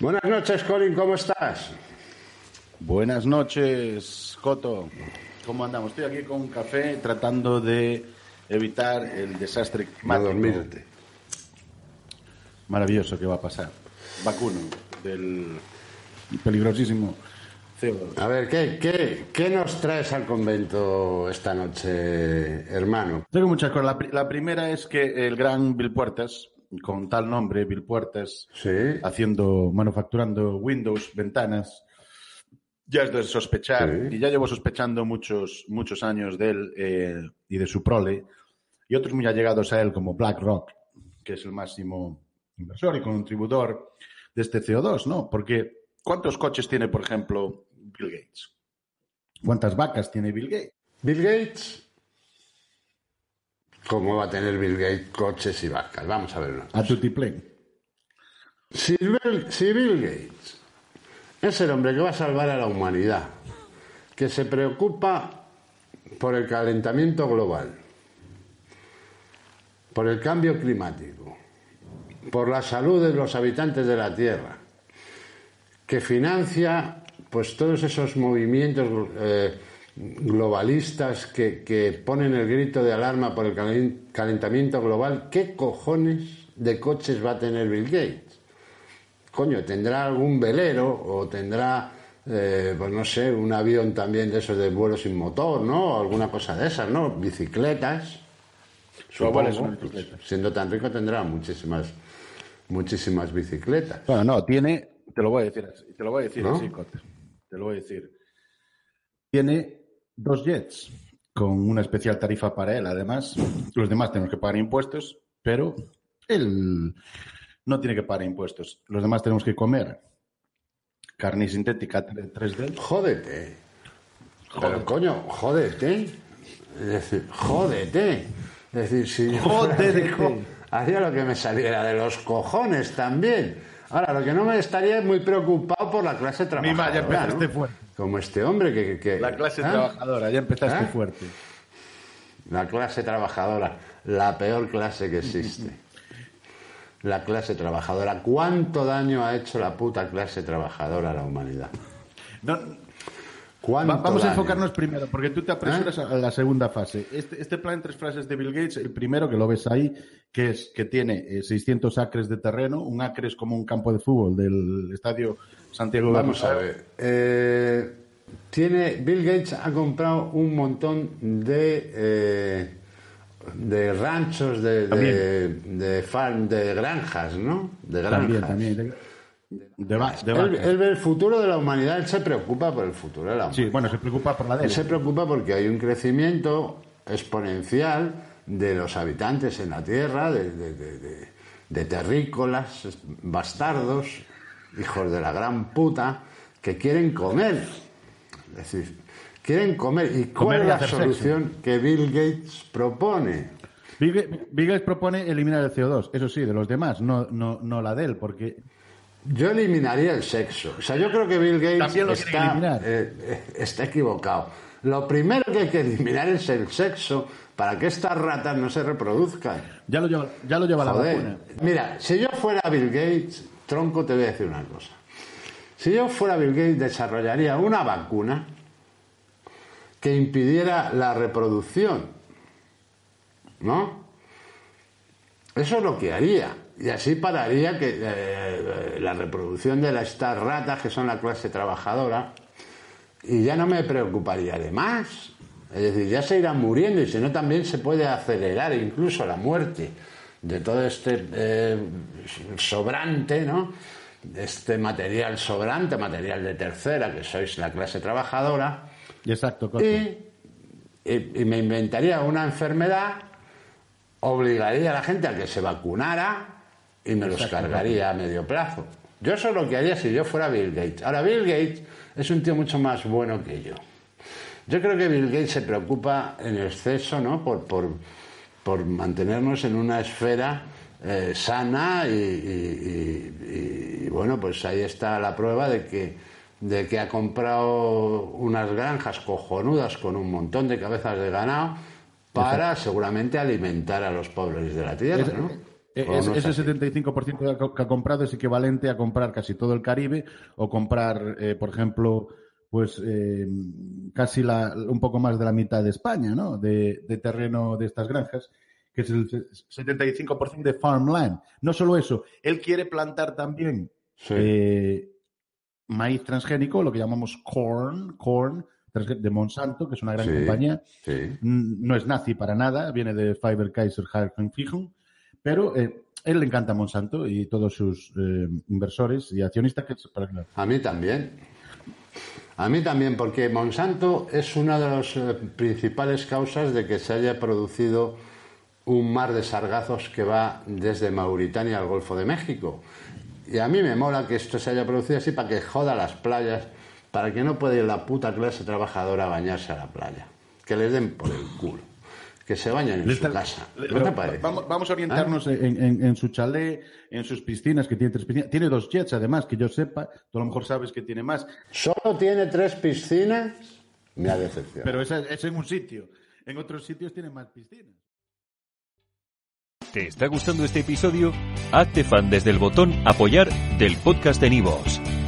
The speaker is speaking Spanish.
Buenas noches, Colin, ¿cómo estás? Buenas noches, Coto. ¿Cómo andamos? Estoy aquí con un café tratando de evitar el desastre climático dormirte. maravilloso que va a pasar. Vacuno del peligrosísimo CO2. A ver, ¿qué, qué, qué nos traes al convento esta noche, hermano? Tengo muchas cosas. La, la primera es que el gran Bill Puertas, con tal nombre, Bill Puertas, Sí. haciendo, manufacturando Windows, ventanas, ya es de sospechar, Sí. y ya llevo sospechando muchos, muchos años de él eh, y de su prole, y otros muy allegados a él, como BlackRock, que es el máximo inversor y contribuidor de este CO2, ¿no? Porque, ¿cuántos coches tiene, por ejemplo, Bill Gates? ¿Cuántas vacas tiene Bill Gates? Bill Gates. ¿Cómo va a tener Bill Gates coches y vacas? Vamos a ver una cosa. A tutiplén. Si Bill, si Bill Gates es el hombre que va a salvar a la humanidad, que se preocupa por el calentamiento global, por el cambio climático, por la salud de los habitantes de la Tierra, que financia pues todos esos movimientos eh, globalistas que, que ponen el grito de alarma por el calen- calentamiento global, ¿qué cojones de coches va a tener Bill Gates? Coño, tendrá algún velero o tendrá, eh, pues no sé, un avión también de esos de vuelo sin motor, ¿no? O alguna cosa de esas, ¿no? Bicicletas. Es supongo. una bicicleta. Siendo tan rico tendrá muchísimas, muchísimas bicicletas. Bueno, no, tiene, te lo voy a decir así, te lo voy a decir ¿No? así, te lo voy a decir. Tiene dos jets con una especial tarifa para él, además. Los demás tenemos que pagar impuestos, pero él no tiene que pagar impuestos. Los demás tenemos que comer carne sintética 3D. Jódete. Pero coño, jódete. Es decir, jódete. Es decir, si yo fuera Jódete. rico, haría lo que me saliera de los cojones también. Ahora, lo que no me estaría es muy preocupado por la clase trabajadora. ma, ya empezaste ¿no? fuerte. Como este hombre que... que- La clase ¿Ah? trabajadora, ya empezaste ¿Ah? fuerte. La clase trabajadora, la peor clase que existe. La clase trabajadora. ¿Cuánto daño ha hecho la puta clase trabajadora a la humanidad? No, ¿Cuánto Va- Vamos a enfocarnos primero, porque tú te apresuras a la segunda fase. Este, este plan en tres frases de Bill Gates, el primero que lo ves ahí, que es que tiene eh, 600 acres de terreno, un acre es como un campo de fútbol del estadio Santiago Vamos a ver. Eh, tiene, Bill Gates ha comprado un montón de, eh, de ranchos, de, de, de farm, de granjas, ¿no? De granjas. También, también. De, de va- de Él, ve el futuro de la humanidad, él se preocupa por el futuro de la humanidad. Sí, bueno, se preocupa por la de Él él. se preocupa porque hay un crecimiento exponencial de los habitantes en la Tierra, de, de- de- de- de terrícolas, bastardos, hijos de la gran puta, que quieren comer. Es decir, quieren comer. ¿Y cuál Comer y es la solución que Bill Gates propone? Bill Gates propone eliminar el CO2, eso sí, de los demás, no, no, no la de él, porque Yo eliminaría el sexo. O sea, yo creo que Bill Gates También lo quiere está, eh, eh, está equivocado. Lo primero que hay que eliminar es el sexo para que estas ratas no se reproduzcan. ya lo lleva, ya lo lleva la vacuna. Mira, si yo fuera Bill Gates, tronco, te voy a decir una cosa. Si yo fuera Bill Gates, desarrollaría una vacuna que impidiera la reproducción. ¿No? Eso es lo que haría. Y así pararía que eh, la reproducción de estas ratas, que son la clase trabajadora, y ya no me preocuparía de más. Es decir, ya se irán muriendo y si no también se puede acelerar incluso la muerte de todo este eh, sobrante, ¿no? Este material sobrante, material de tercera, que sois la clase trabajadora, Exacto, Coto. y, y- y me inventaría una enfermedad, obligaría a la gente a que se vacunara y me los cargaría a medio plazo. Yo eso es lo que haría si yo fuera Bill Gates. Ahora, Bill Gates es un tío mucho más bueno que yo. Yo creo que Bill Gates se preocupa en exceso ¿no? por, por, por mantenernos en una esfera eh, sana y, y- y- y, bueno, pues ahí está la prueba de que, de que ha comprado unas granjas cojonudas con un montón de cabezas de ganado para seguramente alimentar a los pobres de la tierra. ¿no? E- O es- ese así. 75% que ha comprado es equivalente a comprar casi todo el Caribe o comprar, eh, por ejemplo, pues eh, casi la, un poco más de la mitad de España, ¿no? De, de terreno de estas granjas, que es el se- 75% de farmland. No solo eso, él quiere plantar también Sí. eh, maíz transgénico, lo que llamamos corn, corn de Monsanto, que es una gran Sí. compañía. Sí. No es nazi para nada, viene de Fiber Kaiser Fijon, pero eh, él le encanta Monsanto y todos sus eh, inversores y accionistas. Que, A mí también. A mí también, porque Monsanto es una de las eh, principales causas de que se haya producido un mar de sargazos que va desde Mauritania al Golfo de México. Y a mí me mola que esto se haya producido así para que joda las playas, para que no pueda ir la puta clase trabajadora a bañarse a la playa. Que les den por el culo. Que se bañen en Le su está- casa. ¿No Pero te parece? Vamos, vamos a orientarnos en, en- en su chalet, en sus piscinas, que tiene tres piscinas. Tiene dos jets, además, que yo sepa. Tú a lo mejor sabes que tiene más. Solo tiene tres piscinas. Me ha decepcionado. Pero esa es en un sitio. En otros sitios tiene más piscinas. ¿Te está gustando este episodio? Hazte fan desde el botón Apoyar del podcast de Nivos.